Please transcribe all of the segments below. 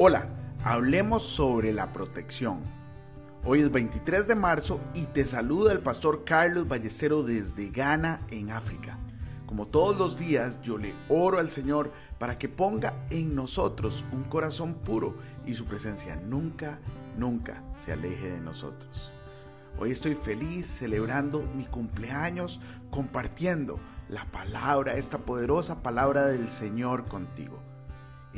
Hola, hablemos sobre la protección. Hoy es 23 de marzo y te saluda el pastor Carlos Ballestero desde Ghana, en África. Como todos los días, yo le oro al Señor para que ponga en nosotros un corazón puro y su presencia nunca, nunca se aleje de nosotros. Hoy estoy feliz celebrando mi cumpleaños, compartiendo la palabra, esta poderosa palabra del Señor contigo.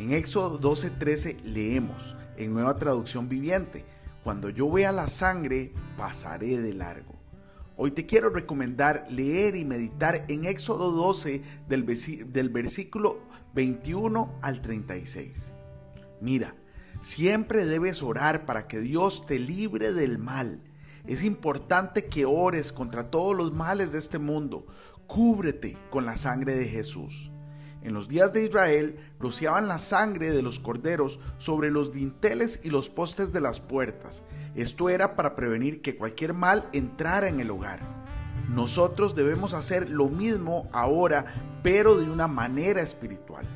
En Éxodo 12:13 leemos, en nueva traducción viviente, cuando yo vea la sangre, pasaré de largo. Hoy te quiero recomendar leer y meditar en Éxodo 12 del, del versículo 21 al 36. Mira, siempre debes orar para que Dios te libre del mal. Es importante que ores contra todos los males de este mundo. Cúbrete con la sangre de Jesús. En los días de Israel rociaban la sangre de los corderos sobre los dinteles y los postes de las puertas. Esto era para prevenir que cualquier mal entrara en el hogar. Nosotros debemos hacer lo mismo ahora, pero de una manera espiritual.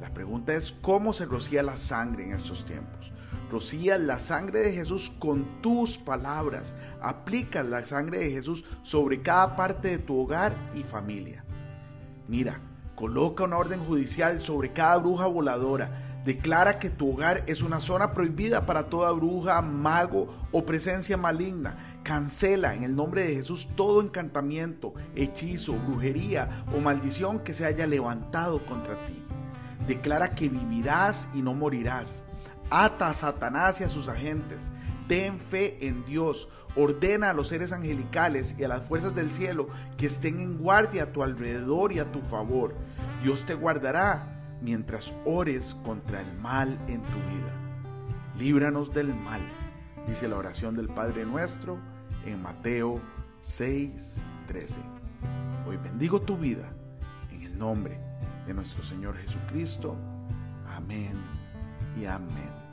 La pregunta es cómo se rocía la sangre en estos tiempos. Rocía la sangre de Jesús con tus palabras. Aplica la sangre de Jesús sobre cada parte de tu hogar y familia. Mira, Coloca una orden judicial sobre cada bruja voladora. Declara que tu hogar es una zona prohibida para toda bruja, mago o presencia maligna. Cancela en el nombre de Jesús todo encantamiento, hechizo, brujería o maldición que se haya levantado contra ti. Declara que vivirás y no morirás. Ata a Satanás y a sus agentes. Ten fe en Dios. Ordena a los seres angelicales y a las fuerzas del cielo que estén en guardia a tu alrededor y a tu favor. Dios te guardará mientras ores contra el mal en tu vida. Líbranos del mal, dice la oración del Padre nuestro en Mateo 6:13. Hoy bendigo tu vida en el nombre de nuestro Señor Jesucristo. Amén y amén.